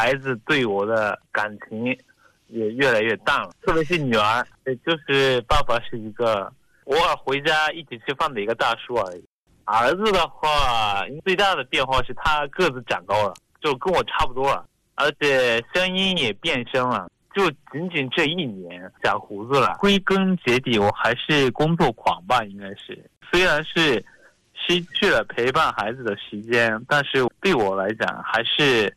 孩子对我的感情也越来越淡了，特别是女儿，也就是爸爸是一个偶尔回家一起吃饭的一个大叔而已。儿子的话，最大的变化是他个子长高了，就跟我差不多了，而且声音也变声了。就仅仅这一年长胡子了。归根结底，我还是工作狂吧，应该是。虽然是失去了陪伴孩子的时间，但是对我来讲，还是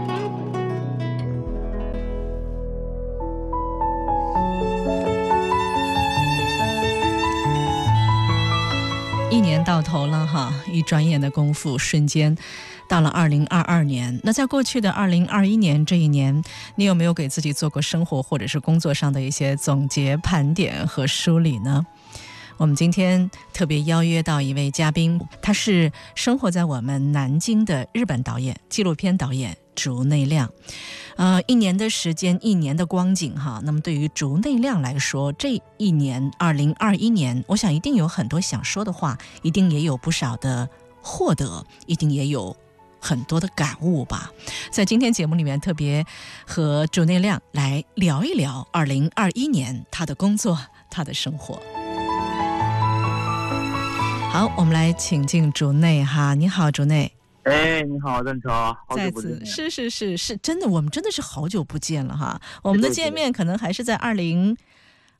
到头了哈，一转眼的功夫，瞬间。到了二零二二年，那在过去的二零二一年这一年，你有没有给自己做过生活或者是工作上的一些总结、盘点和梳理呢？我们今天特别邀约到一位嘉宾，他是生活在我们南京的日本导演、纪录片导演竹内亮。呃，一年的时间，一年的光景哈。那么对于竹内亮来说，这一年二零二一年，我想一定有很多想说的话，一定也有不少的获得，一定也有。很多的感悟吧，在今天节目里面特别和竹内亮来聊一聊二零二一年他的工作、他的生活。好，我们来请进竹内哈，你好，竹内。哎，你好，邓超，再次是是是是真的，我们真的是好久不见了哈。我们的见面可能还是在二零。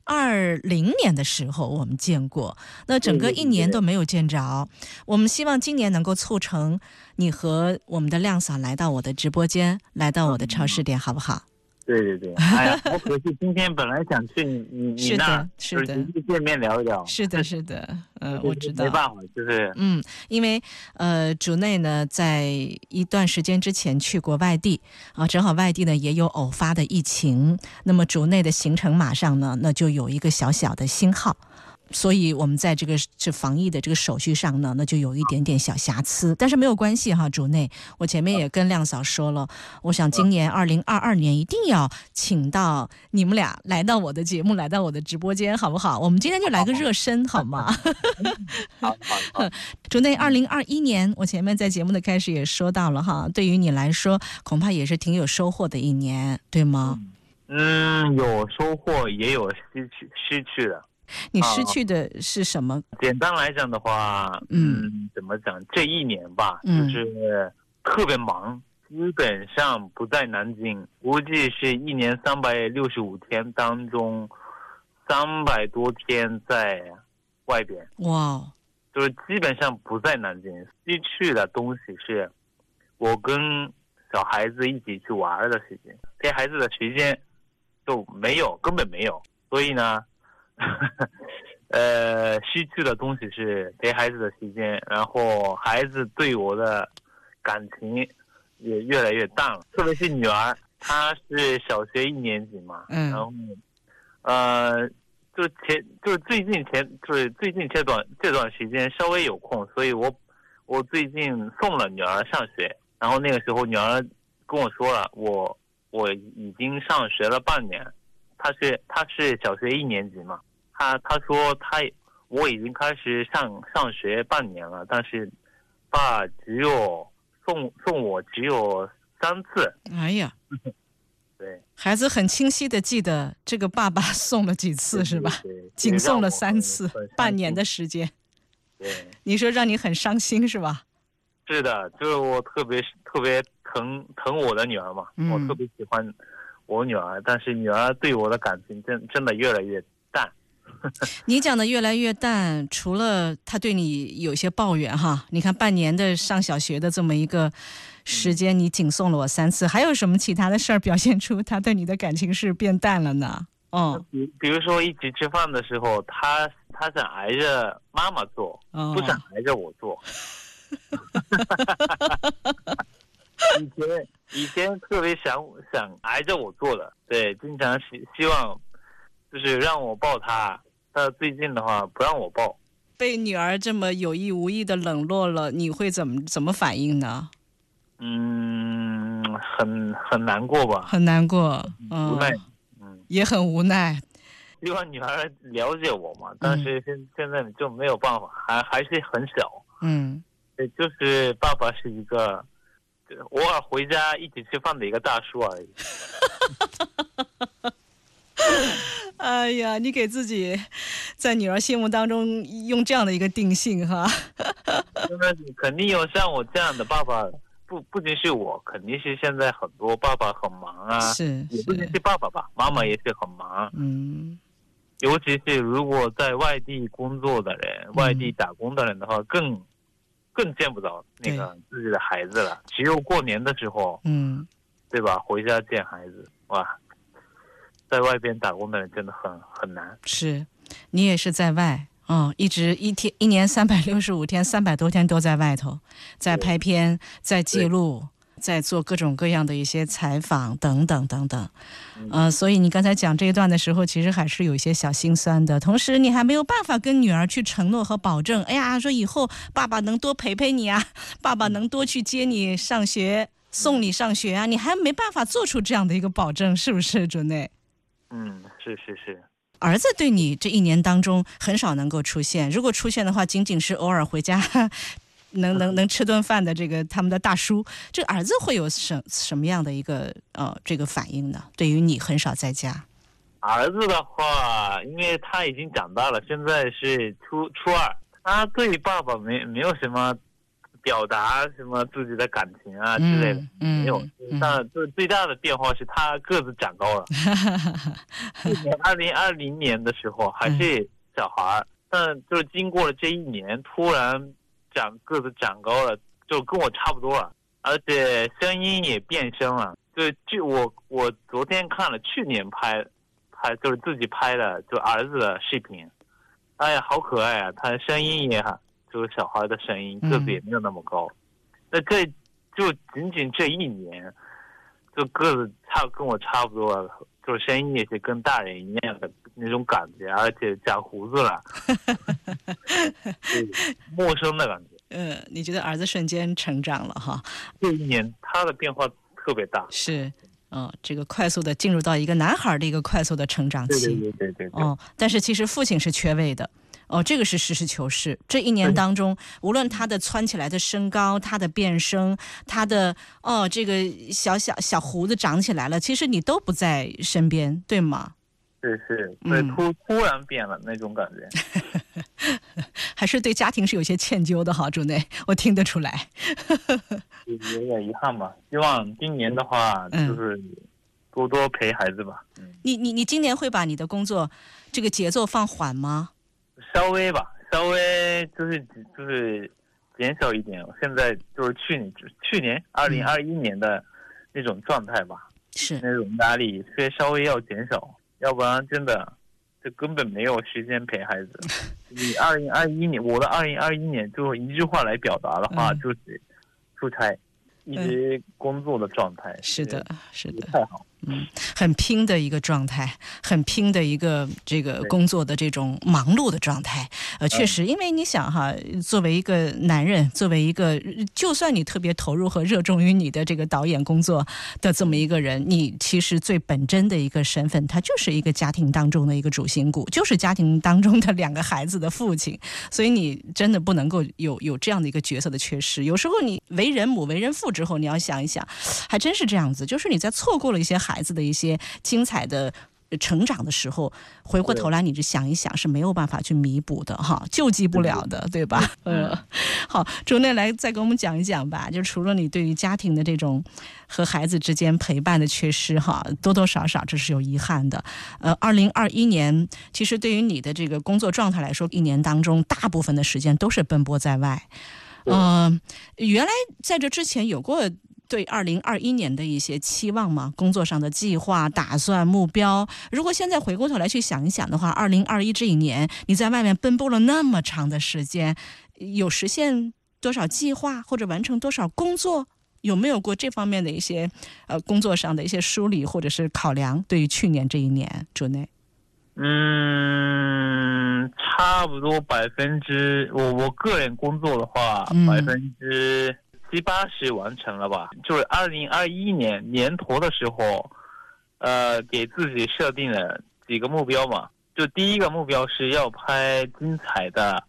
二零年的时候我们见过，那整个一年都没有见着。我们希望今年能够促成你和我们的亮嫂来到我的直播间，来到我的超市店，好不好？对对对，哎呀，好可惜，今天本来想去你你你那，是的，是的，见面聊一聊。是的，是的，嗯，我知道。没办法，就是嗯，因为呃，主内呢在一段时间之前去过外地啊，正好外地呢也有偶发的疫情，那么主内的行程马上呢那就有一个小小的星号。所以，我们在这个这防疫的这个手续上呢，那就有一点点小瑕疵，但是没有关系哈。主内，我前面也跟亮嫂说了，我想今年二零二二年一定要请到你们俩来到我的节目，来到我的直播间，好不好？我们今天就来个热身，好吗？好，好，主内，二零二一年，我前面在节目的开始也说到了哈，对于你来说，恐怕也是挺有收获的一年，对吗？嗯，有收获，也有失去，失去的。你失去的是什么？简单来讲的话，嗯，怎么讲？这一年吧，就是特别忙，基本上不在南京。估计是一年三百六十五天当中，三百多天在外边。哇，就是基本上不在南京。失去的东西是，我跟小孩子一起去玩的时间，陪孩子的时间都没有，根本没有。所以呢。呃，失去的东西是陪孩子的时间，然后孩子对我的感情也越来越淡了。特别是女儿，她是小学一年级嘛，嗯，然后呃，就前就是最近前就是最近这段这段时间稍微有空，所以我我最近送了女儿上学，然后那个时候女儿跟我说了，我我已经上学了半年。他是他是小学一年级嘛，他他说他我已经开始上上学半年了，但是爸只有送送我只有三次。哎呀，对，孩子很清晰的记得这个爸爸送了几次是吧？仅送了三次，半年的时间。对，你说让你很伤心是吧？是的，就是我特别特别疼疼我的女儿嘛，我特别喜欢。我女儿，但是女儿对我的感情真真的越来越淡。你讲的越来越淡，除了她对你有些抱怨哈，你看半年的上小学的这么一个时间，你仅送了我三次，还有什么其他的事儿表现出她对你的感情是变淡了呢？哦，比比如说一起吃饭的时候，她她想挨着妈妈坐，不想挨着我坐。以前以前特别想想挨着我坐的，对，经常希希望就是让我抱他，但最近的话不让我抱。被女儿这么有意无意的冷落了，你会怎么怎么反应呢？嗯，很很难过吧？很难过，嗯无奈，嗯，也很无奈。希望女儿了解我嘛，但是现现在就没有办法，还还是很小。嗯，就是爸爸是一个偶尔回家一起吃饭的一个大叔而已。哎呀，你给自己在女儿心目当中用这样的一个定性哈。真的肯定有像我这样的爸爸，不不仅是我，肯定是现在很多爸爸很忙啊。是，也不仅是爸爸吧，妈妈也是很忙。嗯。尤其是如果在外地工作的人、外地打工的人的话，更更见不着那个自己的孩子了。只有过年的时候，嗯，对吧？回家见孩子，哇。在外边打工的人真的很很难。是，你也是在外，嗯，一直一天一年三百六十五天，三百多天都在外头，在拍片，在记录，在做各种各样的一些采访等等等等。呃，所以你刚才讲这一段的时候，其实还是有一些小心酸的。同时，你还没有办法跟女儿去承诺和保证，哎呀，说以后爸爸能多陪陪你啊，爸爸能多去接你上学，送你上学啊，你还没办法做出这样的一个保证，是不是，准内？嗯，是是是，儿子对你这一年当中很少能够出现，如果出现的话，仅仅是偶尔回家，能 能能吃顿饭的这个他们的大叔，这儿子会有什什么样的一个呃这个反应呢？对于你很少在家，儿子的话，因为他已经长大了，现在是初初二，他对爸爸没没有什么。表达什么自己的感情啊之类的没有，但最最大的变化是他个子长高了。去年二零二零年的时候还是小孩儿，但就是经过了这一年，突然长个子长高了，就跟我差不多了，而且声音也变声了。就就我我昨天看了去年拍拍就是自己拍的就儿子的视频，哎呀好可爱啊，他声音也好。就是小孩的声音，个子也没有那么高，那这就仅仅这一年，就个子差跟我差不多，就是声音也是跟大人一样的那种感觉，而且长胡子了，陌生的感觉。嗯，你觉得儿子瞬间成长了哈？这一年他的变化特别大。是，嗯，这个快速的进入到一个男孩的一个快速的成长期。对对对对对。哦，但是其实父亲是缺位的。哦，这个是实事求是。这一年当中，无论他的蹿起来的身高，他的变声，他的哦，这个小小小胡子长起来了，其实你都不在身边，对吗？是是，对，突突然变了那种感觉，还是对家庭是有些歉疚的哈，主内，我听得出来。有点遗憾吧，希望今年的话就是多多陪孩子吧。你你你今年会把你的工作这个节奏放缓吗？稍微吧，稍微就是就是减少一点。现在就是去年，去年二零二一年的那种状态吧，是那种压力，稍微要减少，要不然真的就根本没有时间陪孩子。你二零二一年，我的二零二一年，就一句话来表达的话，就是出差，一直工作的状态。是的，是的，太好。嗯，很拼的一个状态，很拼的一个这个工作的这种忙碌的状态。呃，确实，因为你想哈，作为一个男人，作为一个，就算你特别投入和热衷于你的这个导演工作的这么一个人，你其实最本真的一个身份，他就是一个家庭当中的一个主心骨，就是家庭当中的两个孩子的父亲。所以你真的不能够有有这样的一个角色的缺失。有时候你为人母、为人父之后，你要想一想，还真是这样子，就是你在错过了一些孩。孩子的一些精彩的成长的时候，回过头来，你就想一想，是没有办法去弥补的哈，救济不了的，对吧？嗯，好，周内来再给我们讲一讲吧。就除了你对于家庭的这种和孩子之间陪伴的缺失哈，多多少少这是有遗憾的。呃，二零二一年，其实对于你的这个工作状态来说，一年当中大部分的时间都是奔波在外。嗯，原来在这之前有过。对二零二一年的一些期望吗？工作上的计划、打算、目标。如果现在回过头来去想一想的话，二零二一这一年你在外面奔波了那么长的时间，有实现多少计划或者完成多少工作？有没有过这方面的一些呃工作上的一些梳理或者是考量？对于去年这一年，主内，嗯，差不多百分之我我个人工作的话，百分之七八十完成了吧。就是二零二一年年头的时候，呃，给自己设定了几个目标嘛。就第一个目标是要拍精彩的，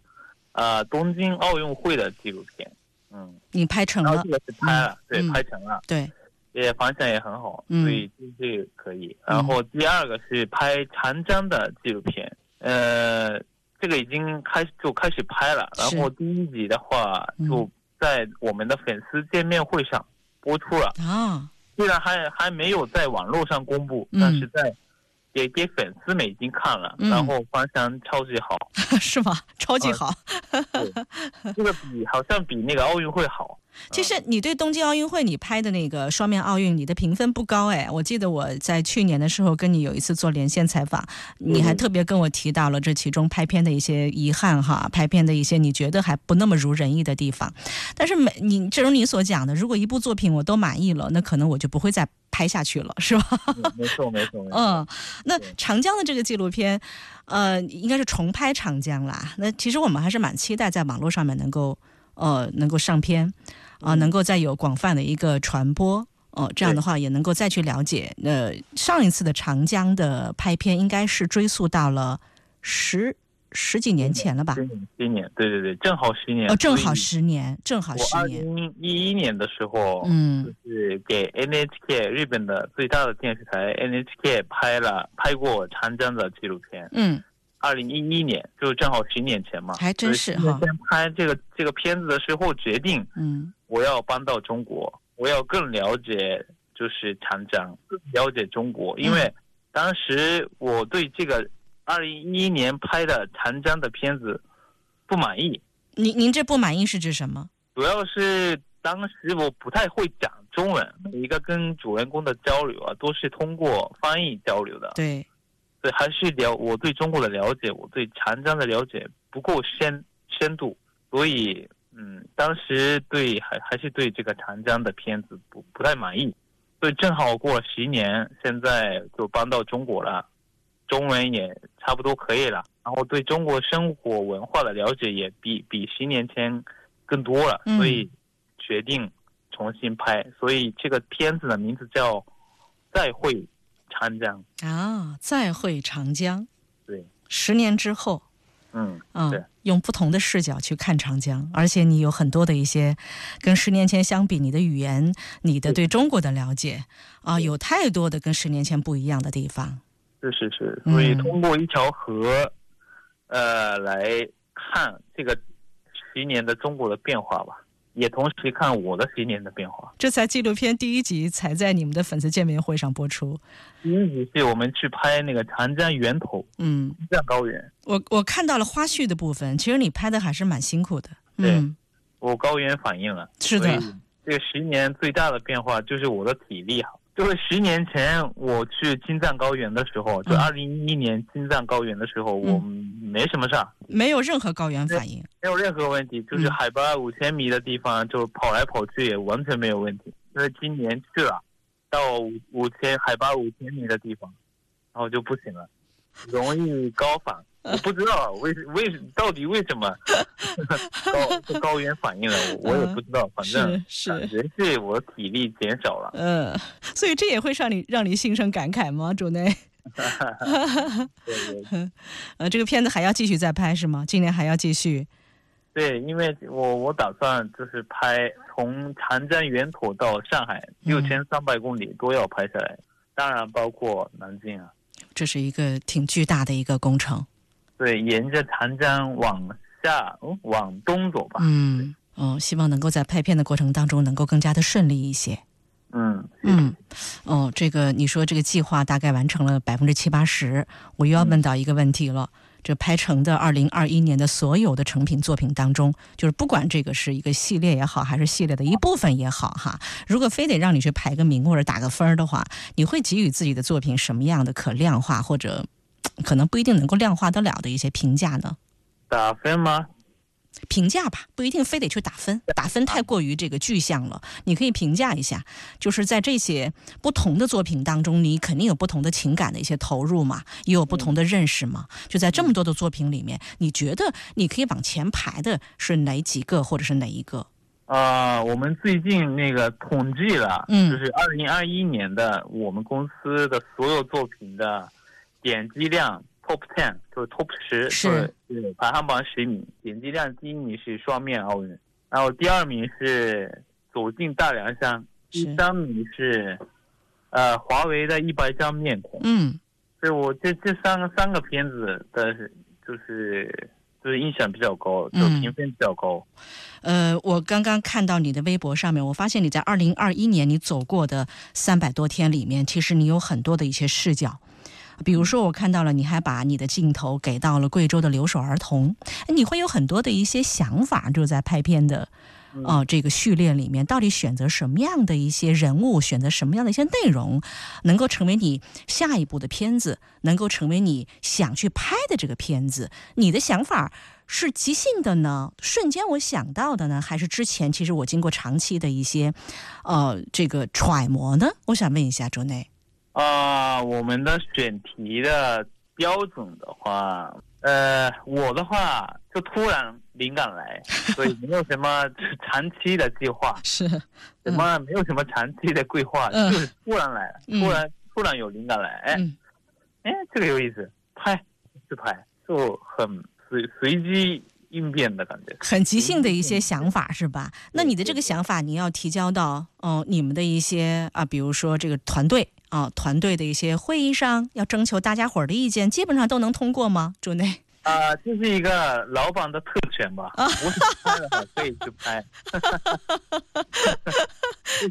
呃，东京奥运会的纪录片。嗯，你拍成了？这个是拍了，对，拍成了。对。也反响也很好，所以这个可以。然后第二个是拍长江的纪录片，呃，这个已经开就开始拍了。然后第一集的话就在我们的粉丝见面会上播出了。啊，虽然还还没有在网络上公布，但是在给给粉丝们已经看了，然后反响超级好，是吗？超级好，这个比好像比那个奥运会好。其实你对东京奥运会你拍的那个双面奥运，你的评分不高哎。我记得我在去年的时候跟你有一次做连线采访，你还特别跟我提到了这其中拍片的一些遗憾哈，拍片的一些你觉得还不那么如人意的地方。但是每你正如你所讲的，如果一部作品我都满意了，那可能我就不会再拍下去了，是吧？没错没错。嗯，那长江的这个纪录片，呃，应该是重拍长江啦。那其实我们还是蛮期待在网络上面能够呃能够上片。啊，能够再有广泛的一个传播，哦，这样的话也能够再去了解。呃，上一次的长江的拍片应该是追溯到了十十几年前了吧？十年，对对对，正好十年。哦，正好十年，正好十年。二零一一年的时候，嗯，就是给 NHK 日本的最大的电视台 NHK 拍了拍过长江的纪录片。嗯。二零一一年，就正好十年前嘛，还真是哈。先拍这个这个片子的时候，决定，嗯，我要搬到中国，我要更了解就是长江，了解中国，因为当时我对这个二零一一年拍的长江的片子不满意。您您这不满意是指什么？主要是当时我不太会讲中文，每一个跟主人公的交流啊，都是通过翻译交流的。对。对，还是了我对中国的了解，我对长江的了解不够深深度，所以嗯，当时对还还是对这个长江的片子不不太满意，所以正好过了十年，现在就搬到中国了，中文也差不多可以了，然后对中国生活文化的了解也比比十年前更多了，所以决定重新拍，所以这个片子的名字叫《再会》。长江。啊，再会长江。对，十年之后，嗯嗯，用不同的视角去看长江，而且你有很多的一些跟十年前相比，你的语言、你的对中国的了解啊，有太多的跟十年前不一样的地方。是是是，所以通过一条河，呃，来看这个十年的中国的变化吧。也同时看我的十年的变化。这才纪录片第一集才在你们的粉丝见面会上播出。第一集是我们去拍那个长江源头，嗯，金藏高原。我我看到了花絮的部分，其实你拍的还是蛮辛苦的。对，我高原反应了。是的，这个十年最大的变化就是我的体力好。就是十年前我去青藏高原的时候，就二零一一年青藏高原的时候，我没什么事儿，没有任何高原反应，没有任何问题，就是海拔五千米的地方，就跑来跑去也完全没有问题。因为今年去了，到五五千海拔五千米的地方，然后就不行了，容易高反。我不知道为为到底为什么 高高原反应了，我也不知道，反正是人是我体力减少了。嗯，所以这也会让你让你心生感慨吗，主内？呃，这个片子还要继续再拍是吗？今年还要继续？对，因为我我打算就是拍从长江源头到上海六千三百公里都要拍下来，当然包括南京啊。这是一个挺巨大的一个工程。对，沿着长江往下往东走吧。嗯，哦，希望能够在拍片的过程当中能够更加的顺利一些。嗯嗯，哦，这个你说这个计划大概完成了百分之七八十，我又要问到一个问题了：这拍成的二零二一年的所有的成品作品当中，就是不管这个是一个系列也好，还是系列的一部分也好，哈，如果非得让你去排个名或者打个分的话，你会给予自己的作品什么样的可量化或者？可能不一定能够量化得了的一些评价呢？打分吗？评价吧，不一定非得去打分，打分太过于这个具象了。你可以评价一下，就是在这些不同的作品当中，你肯定有不同的情感的一些投入嘛，也有不同的认识嘛。就在这么多的作品里面，你觉得你可以往前排的是哪几个，或者是哪一个？啊，我们最近那个统计了，嗯，就是二零二一年的我们公司的所有作品的点击量。Top ten 就是 Top 十，是排行榜十名，点击量第一名是双面奥运，然后第二名是走进大凉山，第三名是呃华为的一百张面孔。嗯，所以我这这三个三个片子的，就是就是印象比较高，就评分比较高。呃，我刚刚看到你的微博上面，我发现你在二零二一年你走过的三百多天里面，其实你有很多的一些视角。比如说，我看到了，你还把你的镜头给到了贵州的留守儿童，你会有很多的一些想法，就在拍片的，哦，这个序列里面，到底选择什么样的一些人物，选择什么样的一些内容，能够成为你下一部的片子，能够成为你想去拍的这个片子？你的想法是即兴的呢，瞬间我想到的呢，还是之前其实我经过长期的一些，呃，这个揣摩呢？我想问一下周内。啊，我们的选题的标准的话，呃，我的话就突然灵感来，所以没有什么长期的计划，是，什么没有什么长期的规划，就是突然来，突然突然有灵感来，哎，哎，这个有意思，拍自拍，就很随随机应变的感觉，很即兴的一些想法是吧？那你的这个想法，你要提交到哦，你们的一些啊，比如说这个团队。啊，团队的一些会议上要征求大家伙儿的意见，基本上都能通过吗？主内 啊，这是一个老板的特权吧？啊，我拍的话可以去拍，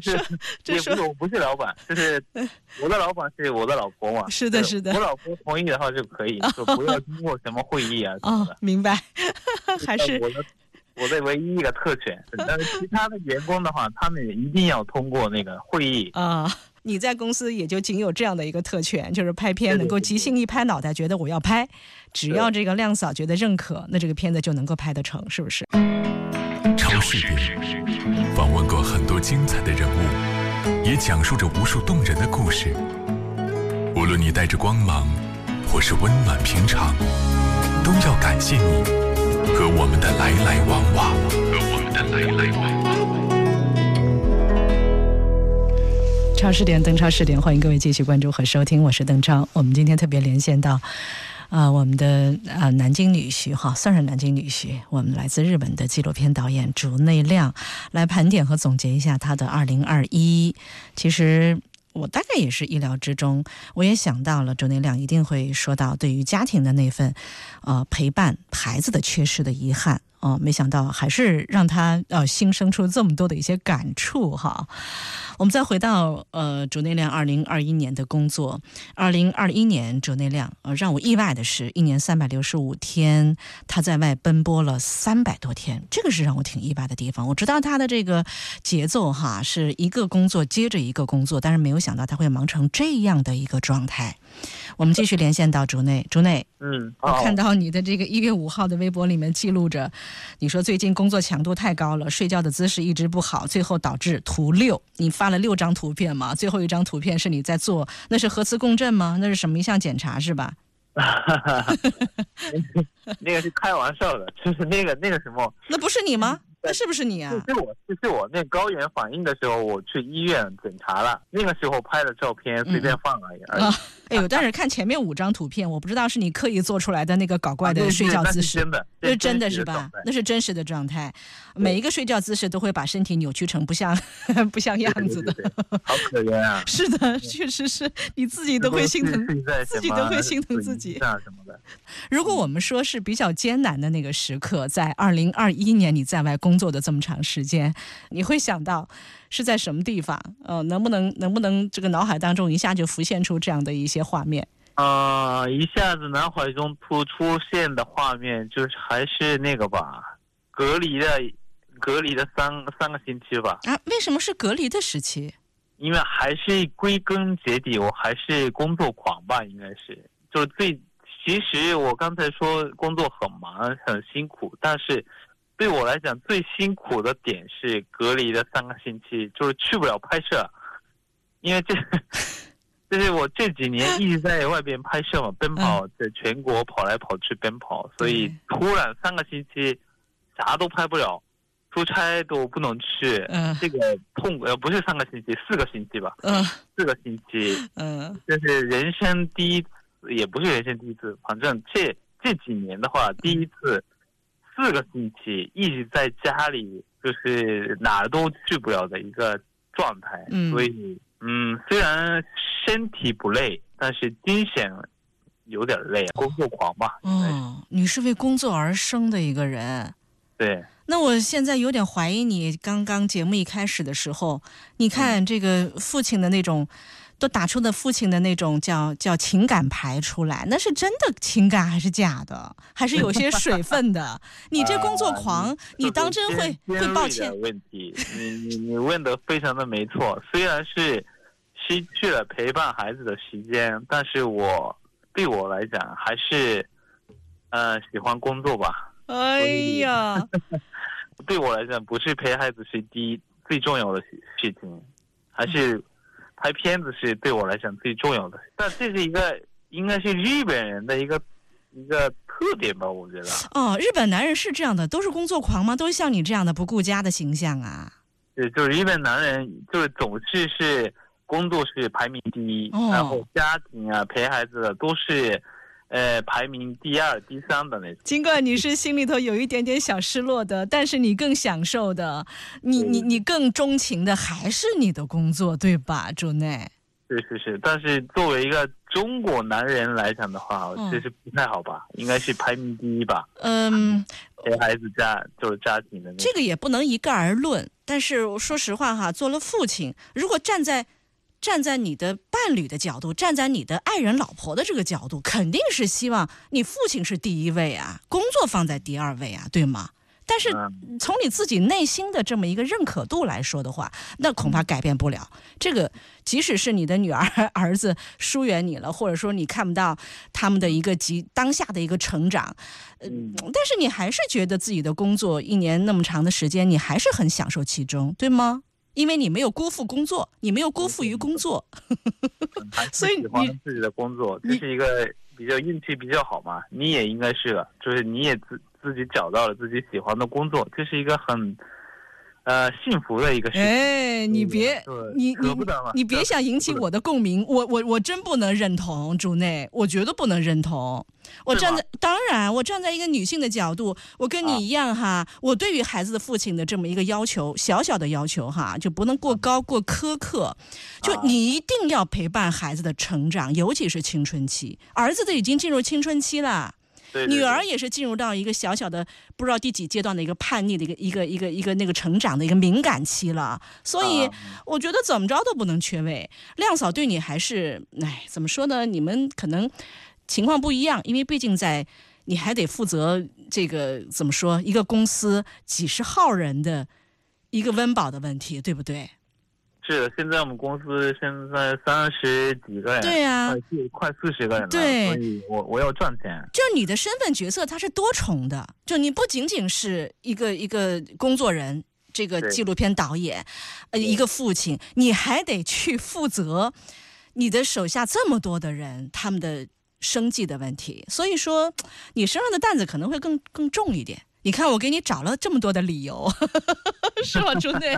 就是也不是我不是老板，就是我的老板是我的老婆嘛。是的，是的，我老婆同意的话就可以，就不要经过什么会议啊什么的。明白，还是我的我的唯一一个特权。但是其他的员工的话，他们一定要通过那个会议啊。你在公司也就仅有这样的一个特权，就是拍片能够即兴一拍脑袋，觉得我要拍，只要这个亮嫂觉得认可，那这个片子就能够拍得成，是不是？超市里访问过很多精彩的人物，也讲述着无数动人的故事。无论你带着光芒，或是温暖平常，都要感谢你和我们的来来往往，和我们的来来往超视点，邓超视点，欢迎各位继续关注和收听，我是邓超。我们今天特别连线到，啊，我们的啊南京女婿哈，算是南京女婿，我们来自日本的纪录片导演竹内亮，来盘点和总结一下他的二零二一。其实我大概也是意料之中，我也想到了竹内亮一定会说到对于家庭的那份，呃，陪伴孩子的缺失的遗憾。哦，没想到还是让他呃新生出这么多的一些感触哈。我们再回到呃主内亮二零二一年的工作，二零二一年主内亮呃让我意外的是，一年三百六十五天他在外奔波了三百多天，这个是让我挺意外的地方。我知道他的这个节奏哈是一个工作接着一个工作，但是没有想到他会忙成这样的一个状态。我们继续连线到竹内，竹内，嗯，我看到你的这个一月五号的微博里面记录着，你说最近工作强度太高了，睡觉的姿势一直不好，最后导致图六，你发了六张图片嘛？最后一张图片是你在做，那是核磁共振吗？那是什么一项检查是吧？那个是开玩笑的，就是那个那个什么，那不是你吗？那是不是你啊？是我，是我。那高原反应的时候，我去医院检查了。那个时候拍的照片，随便放而已。啊，哎呦！但是看前面五张图片，我不知道是你刻意做出来的那个搞怪的睡觉姿势。真的，那是真的是吧？那是真实的状态。每一个睡觉姿势都会把身体扭曲成不像不像样子的。好可怜啊！是的，确实是你自己都会心疼，自己都会心疼自己。什么的。如果我们说是比较艰难的那个时刻，在二零二一年你在外工作的这么长时间，你会想到是在什么地方？呃，能不能能不能这个脑海当中一下就浮现出这样的一些画面？啊，一下子脑海中突出现的画面就是还是那个吧，隔离的隔离的三三个星期吧。啊，为什么是隔离的时期？因为还是归根结底，我还是工作狂吧，应该是就是最。其实我刚才说工作很忙很辛苦，但是对我来讲最辛苦的点是隔离的三个星期，就是去不了拍摄，因为这，就是我这几年一直在外边拍摄嘛，奔跑在全国跑来跑去奔跑，所以突然三个星期啥都拍不了，出差都不能去，嗯，这个痛呃不是三个星期，四个星期吧，嗯，四个星期，嗯，这是人生第一次，也不是人生第一次，反正这这几年的话，第一次。四个星期一直在家里，就是哪儿都去不了的一个状态。嗯，所以，嗯，虽然身体不累，但是精神有点累，工作狂吧。嗯，你是为工作而生的一个人。对。那我现在有点怀疑你，刚刚节目一开始的时候，你看这个父亲的那种。都打出的父亲的那种叫叫情感牌出来，那是真的情感还是假的？还是有些水分的？你这工作狂，你当真会会抱歉？问题，你你你问的非常的没错。虽然是失去了陪伴孩子的时间，但是我对我来讲还是呃喜欢工作吧。哎呀，对我来讲，不是陪孩子是第一最重要的事情，还是。拍片子是对我来讲最重要的，但这是一个应该是日本人的一个一个特点吧，我觉得。哦，日本男人是这样的，都是工作狂吗？都是像你这样的不顾家的形象啊？对，就是日本男人，就是总是是工作是排名第一，然后家庭啊陪孩子的都是。呃，排名第二、第三的那种。尽管你是心里头有一点点小失落的，但是你更享受的，你你你更钟情的还是你的工作，对吧，朱内？是是是，但是作为一个中国男人来讲的话，其实不太好吧？应该是排名第一吧？嗯，陪孩子家就是家庭的。这个也不能一概而论，但是说实话哈，做了父亲，如果站在。站在你的伴侣的角度，站在你的爱人、老婆的这个角度，肯定是希望你父亲是第一位啊，工作放在第二位啊，对吗？但是从你自己内心的这么一个认可度来说的话，那恐怕改变不了。这个即使是你的女儿、儿子疏远你了，或者说你看不到他们的一个及当下的一个成长，嗯，但是你还是觉得自己的工作一年那么长的时间，你还是很享受其中，对吗？因为你没有辜负工作，你没有辜负于工作，所以喜欢自己的工作，这是一个比较运气比较好嘛。你也应该是的，就是你也自自己找到了自己喜欢的工作，这是一个很。呃，幸福的一个事。哎，你别，你你你别想引起我的共鸣，我我我真不能认同，主内，我绝对不能认同。我站在，当然，我站在一个女性的角度，我跟你一样哈，我对于孩子的父亲的这么一个要求，小小的要求哈，就不能过高过苛刻，就你一定要陪伴孩子的成长，尤其是青春期，儿子都已经进入青春期了。女儿也是进入到一个小小的不知道第几阶段的一个叛逆的一个一个一个一个那个成长的一个敏感期了，所以我觉得怎么着都不能缺位。亮嫂对你还是哎，怎么说呢？你们可能情况不一样，因为毕竟在你还得负责这个怎么说一个公司几十号人的一个温饱的问题，对不对？是，现在我们公司现在三十几个人，对呀，快四十个人了，对，所以我我要赚钱。就你的身份角色，它是多重的，就你不仅仅是一个一个工作人，这个纪录片导演，呃，一个父亲，你还得去负责你的手下这么多的人他们的生计的问题，所以说你身上的担子可能会更更重一点。你看，我给你找了这么多的理由，是吧，朱内？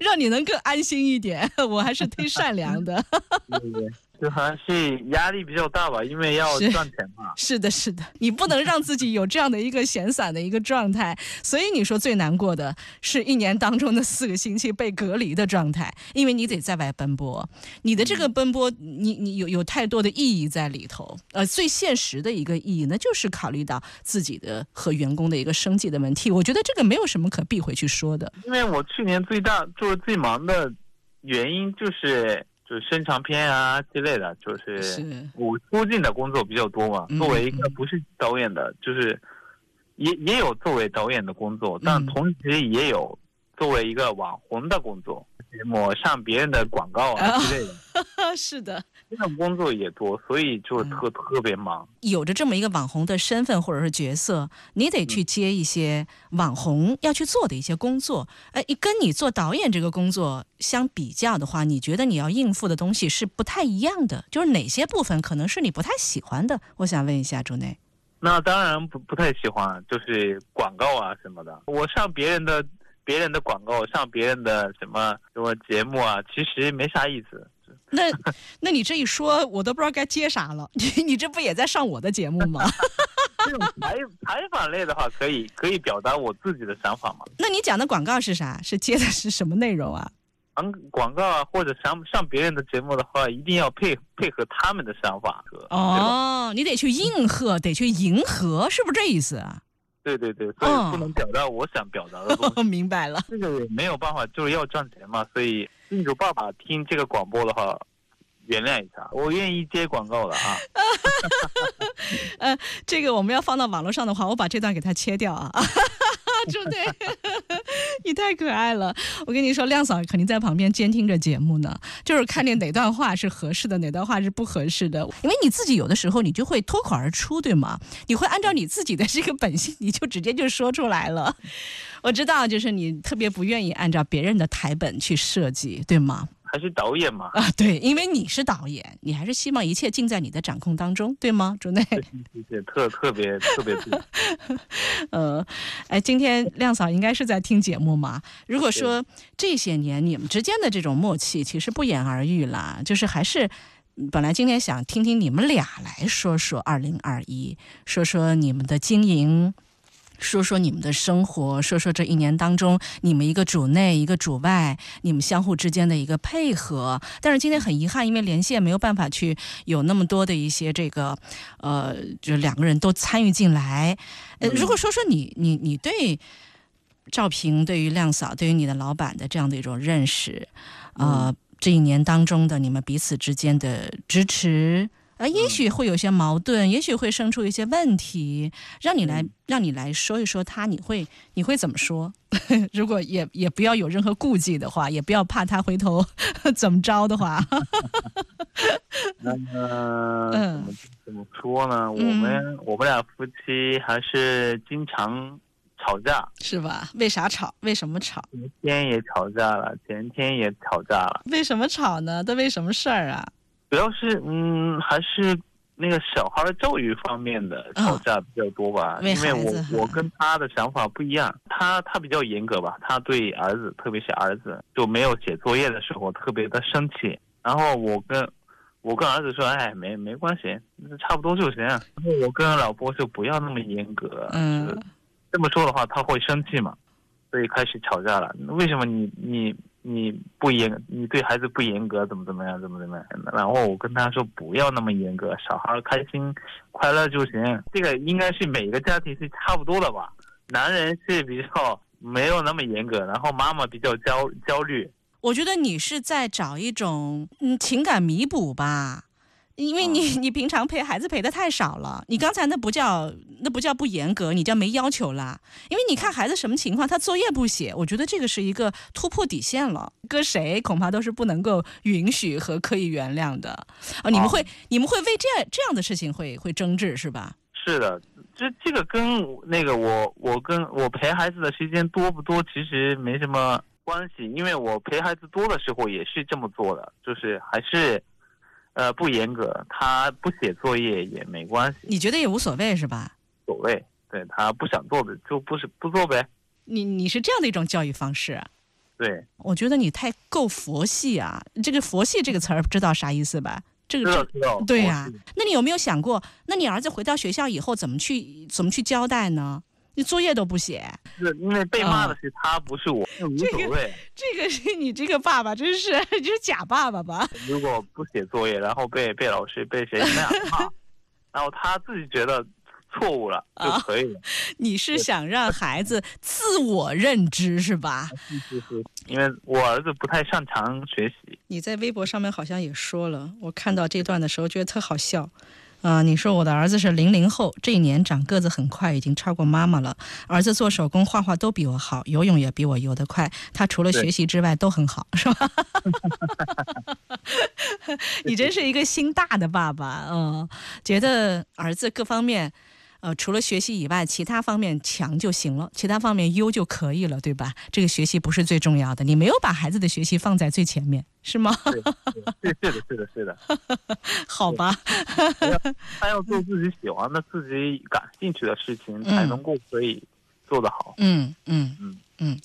让你能更安心一点，我还是忒善良的。就好像是压力比较大吧，因为要赚钱嘛。是的，是的，你不能让自己有这样的一个闲散的一个状态。所以你说最难过的是一年当中的四个星期被隔离的状态，因为你得在外奔波，你的这个奔波，你你有有太多的意义在里头。呃，最现实的一个意义，呢就是考虑到自己的和员工的一个生计的问题。我觉得这个没有什么可避讳去说的。因为我去年最大就是最忙的原因就是。就是宣传片啊之类的，就是我出镜的工作比较多嘛。作为一个不是导演的，就是也也有作为导演的工作，但同时也有作为一个网红的工作，节目上别人的广告啊之类的。是的，这种工作也多，所以就特特别忙。有着这么一个网红的身份或者是角色，你得去接一些网红要去做的一些工作。哎，跟你做导演这个工作相比较的话，你觉得你要应付的东西是不太一样的？就是哪些部分可能是你不太喜欢的？我想问一下朱内。那当然不不太喜欢，就是广告啊什么的。我上别人的别人的广告，上别人的什么什么节目啊，其实没啥意思。那那你这一说，我都不知道该接啥了。你你这不也在上我的节目吗？这种采采访类的话，可以可以表达我自己的想法吗？那你讲的广告是啥？是接的是什么内容啊？广广告啊，或者上上别人的节目的话，一定要配配合他们的想法。哦，你得去应和，得去迎合，是不是这意思啊？对对对，所以不能表达我想表达的东西。明白了，这个也没有办法，就是要赚钱嘛。所以金主爸爸听这个广播的话，原谅一下，我愿意接广告的啊。呃，这个我们要放到网络上的话，我把这段给他切掉啊。朱队，你太可爱了！我跟你说，亮嫂肯定在旁边监听着节目呢，就是看见哪段话是合适的，哪段话是不合适的。因为你自己有的时候你就会脱口而出，对吗？你会按照你自己的这个本性，你就直接就说出来了。我知道，就是你特别不愿意按照别人的台本去设计，对吗？还是导演嘛？啊，对，因为你是导演，你还是希望一切尽在你的掌控当中，对吗？朱内，谢谢，特特别特别对。呃，哎，今天亮嫂应该是在听节目嘛？如果说这些年你们之间的这种默契，其实不言而喻啦。就是还是本来今天想听听你们俩来说说二零二一，说说你们的经营。说说你们的生活，说说这一年当中你们一个主内一个主外，你们相互之间的一个配合。但是今天很遗憾，因为连线没有办法去有那么多的一些这个，呃，就是两个人都参与进来。呃，如果说说你你你对赵平、对于亮嫂、对于你的老板的这样的一种认识，呃，这一年当中的你们彼此之间的支持。啊，也许会有些矛盾，也许会生出一些问题，让你来，让你来说一说他，你会，你会怎么说？如果也也不要有任何顾忌的话，也不要怕他回头 怎么着的话。那么，怎么怎么说呢？我们我们俩夫妻还是经常吵架，是吧？为啥吵？为什么吵？昨天也吵架了，前天也吵架了。为什么吵呢？都为什么事儿啊？主要是嗯，还是那个小孩的教育方面的吵架比较多吧。因为我我跟他的想法不一样，他他比较严格吧，他对儿子，特别是儿子，就没有写作业的时候特别的生气。然后我跟我跟儿子说，哎，没没关系，差不多就行。然后我跟老婆就，不要那么严格。嗯，这么说的话他会生气嘛，所以开始吵架了。为什么你你？你不严，你对孩子不严格，怎么怎么样，怎么怎么样？然后我跟他说不要那么严格，小孩开心快乐就行。这个应该是每个家庭是差不多的吧？男人是比较没有那么严格，然后妈妈比较焦焦虑。我觉得你是在找一种嗯情感弥补吧。因为你 你平常陪孩子陪的太少了，你刚才那不叫那不叫不严格，你叫没要求啦。因为你看孩子什么情况，他作业不写，我觉得这个是一个突破底线了，搁谁恐怕都是不能够允许和可以原谅的。啊，你们会你们会为这样这样的事情会会争执是吧？是的，这这个跟那个我我跟我陪孩子的时间多不多其实没什么关系，因为我陪孩子多的时候也是这么做的，就是还是。呃，不严格，他不写作业也没关系。你觉得也无所谓是吧？所谓，对他不想做的就不是不做呗。你你是这样的一种教育方式？对，我觉得你太够佛系啊！这个“佛系”这个词儿知道啥意思吧？这个知道。对呀，那你有没有想过，那你儿子回到学校以后怎么去怎么去交代呢？你作业都不写，是因为被骂的是他，不是我，无所谓。这个是你这个爸爸，真是就是假爸爸吧？如果不写作业，然后被被老师被谁那样骂，然后他自己觉得错误了就可以了。你是想让孩子自我认知是吧？是是是，因为我儿子不太擅长学习。你在微博上面好像也说了，我看到这段的时候觉得特好笑。啊，你说我的儿子是零零后，这一年长个子很快，已经超过妈妈了。儿子做手工、画画都比我好，游泳也比我游得快。他除了学习之外都很好，是吧？你真是一个心大的爸爸，嗯，觉得儿子各方面。呃，除了学习以外，其他方面强就行了，其他方面优就可以了，对吧？这个学习不是最重要的，你没有把孩子的学习放在最前面，是吗？是是的，是的，是的。好吧。他要做自己喜欢的、自己感兴趣的事情，才能够可以做得好。嗯嗯嗯嗯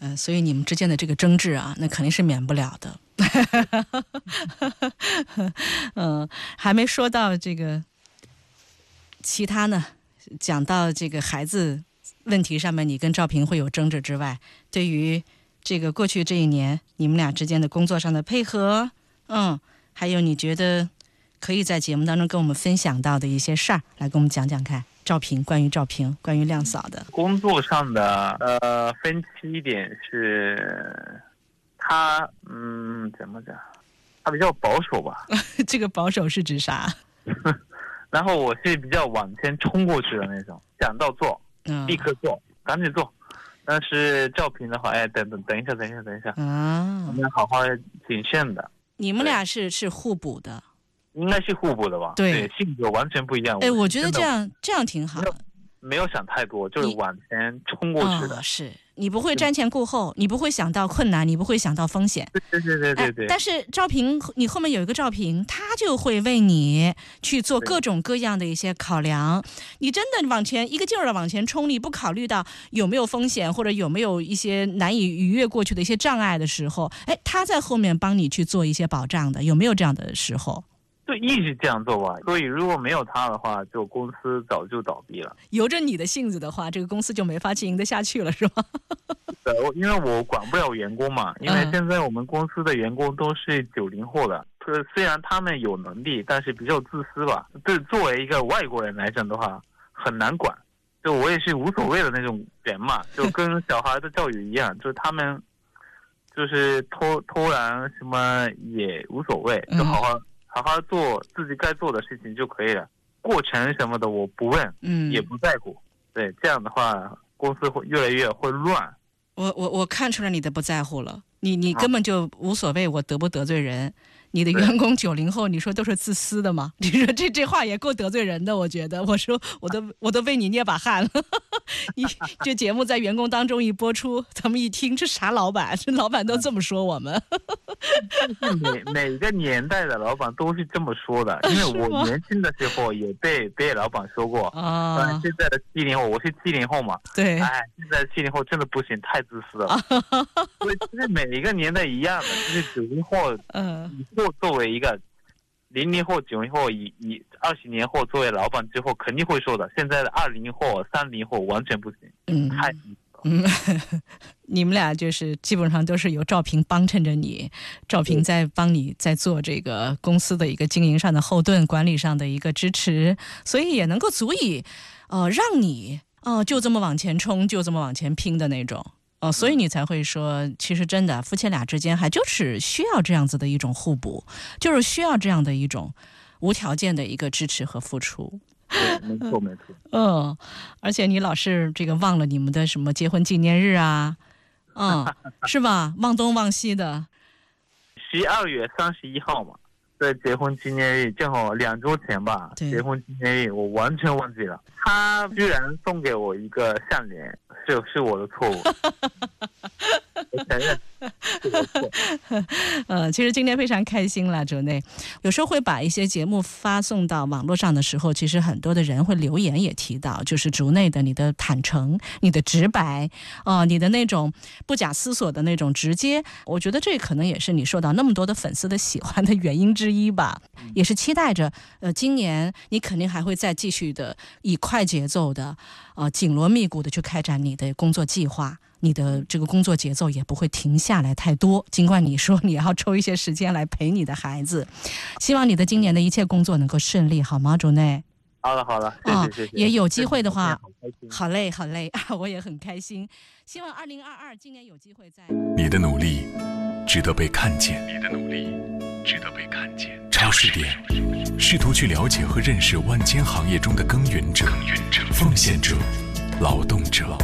嗯，所以你们之间的这个争执啊，那肯定是免不了的。嗯，还没说到这个。其他呢？讲到这个孩子问题上面，你跟赵平会有争执之外，对于这个过去这一年你们俩之间的工作上的配合，嗯，还有你觉得可以在节目当中跟我们分享到的一些事儿，来跟我们讲讲看。赵平，关于赵平，关于亮嫂的工作上的呃分歧点是，他嗯怎么讲？他比较保守吧？这个保守是指啥？然后我是比较往前冲过去的那种，想到做，立刻做，赶紧做。但是赵平的话，哎，等等等一下，等一下，等一下，啊，我们好好谨慎的。你们俩是是互补的，应该是互补的吧？对，性格完全不一样。哎，我觉得这样这样挺好。没有想太多，就是往前冲过去的。是你不会瞻前顾后，你不会想到困难，你不会想到风险。对对对对对。但是赵平，你后面有一个赵平，他就会为你去做各种各样的一些考量。你真的往前一个劲儿的往前冲，你不考虑到有没有风险或者有没有一些难以逾越过去的一些障碍的时候，哎，他在后面帮你去做一些保障的，有没有这样的时候？就一直这样做吧，所以如果没有他的话，就公司早就倒闭了。由着你的性子的话，这个公司就没法经营得下去了，是吗？对，因为我管不了员工嘛，因为现在我们公司的员工都是九零后的，虽然他们有能力，但是比较自私吧。对，作为一个外国人来讲的话，很难管。就我也是无所谓的那种人嘛，就跟小孩的教育一样，就是他们就是偷偷懒什么也无所谓，就好好。好好做自己该做的事情就可以了，过程什么的我不问，嗯，也不在乎。对，这样的话公司会越来越会乱。我我我看出来你的不在乎了，你你根本就无所谓我得不得罪人。你的员工九零后，你说都是自私的吗？你说这这话也够得罪人的，我觉得。我说我都我都为你捏把汗了。你这节目在员工当中一播出，他们一听这啥老板？这老板都这么说我们。每 每个年代的老板都是这么说的，因为我年轻的时候也被被老板说过啊。现在的七零后，我是七零后嘛。对。哎，现在七零后真的不行，太自私了。所以其实每一个年代一样的，就是九零后，嗯。作为一个零零后、九零后，以以二十年后作为老板之后，肯定会说的。现在的二零后、三零后完全不行，嗯，太嗯，你们俩就是基本上都是由赵平帮衬着你，赵平在帮你在做这个公司的一个经营上的后盾、管理上的一个支持，所以也能够足以，呃，让你哦就这么往前冲，就这么往前拼的那种。哦，所以你才会说，其实真的夫妻俩之间还就是需要这样子的一种互补，就是需要这样的一种无条件的一个支持和付出。对，没错没错。嗯，而且你老是这个忘了你们的什么结婚纪念日啊，嗯，是吧？忘东忘西的。十二月三十一号嘛，在结婚纪念日正好两周前吧。结婚纪念日我完全忘记了，他居然送给我一个项链。是是我的错误，我承认。呃，其实今天非常开心了，哲内。有时候会把一些节目发送到网络上的时候，其实很多的人会留言也提到，就是竹内的你的坦诚、你的直白，哦，你的那种不假思索的那种直接。我觉得这可能也是你受到那么多的粉丝的喜欢的原因之一吧。也是期待着，呃，今年你肯定还会再继续的以快快节奏的。呃，紧锣密鼓的去开展你的工作计划，你的这个工作节奏也不会停下来太多。尽管你说你要抽一些时间来陪你的孩子，希望你的今年的一切工作能够顺利，好吗，主内？好了好了，谢谢谢谢。也有机会的话，好嘞好嘞，我也很开心。希望二零二二今年有机会再。你的努力值得被看见。你的努力值得被看见。超市店，试图去了解和认识万千行业中的耕耘者、奉献者、劳动者。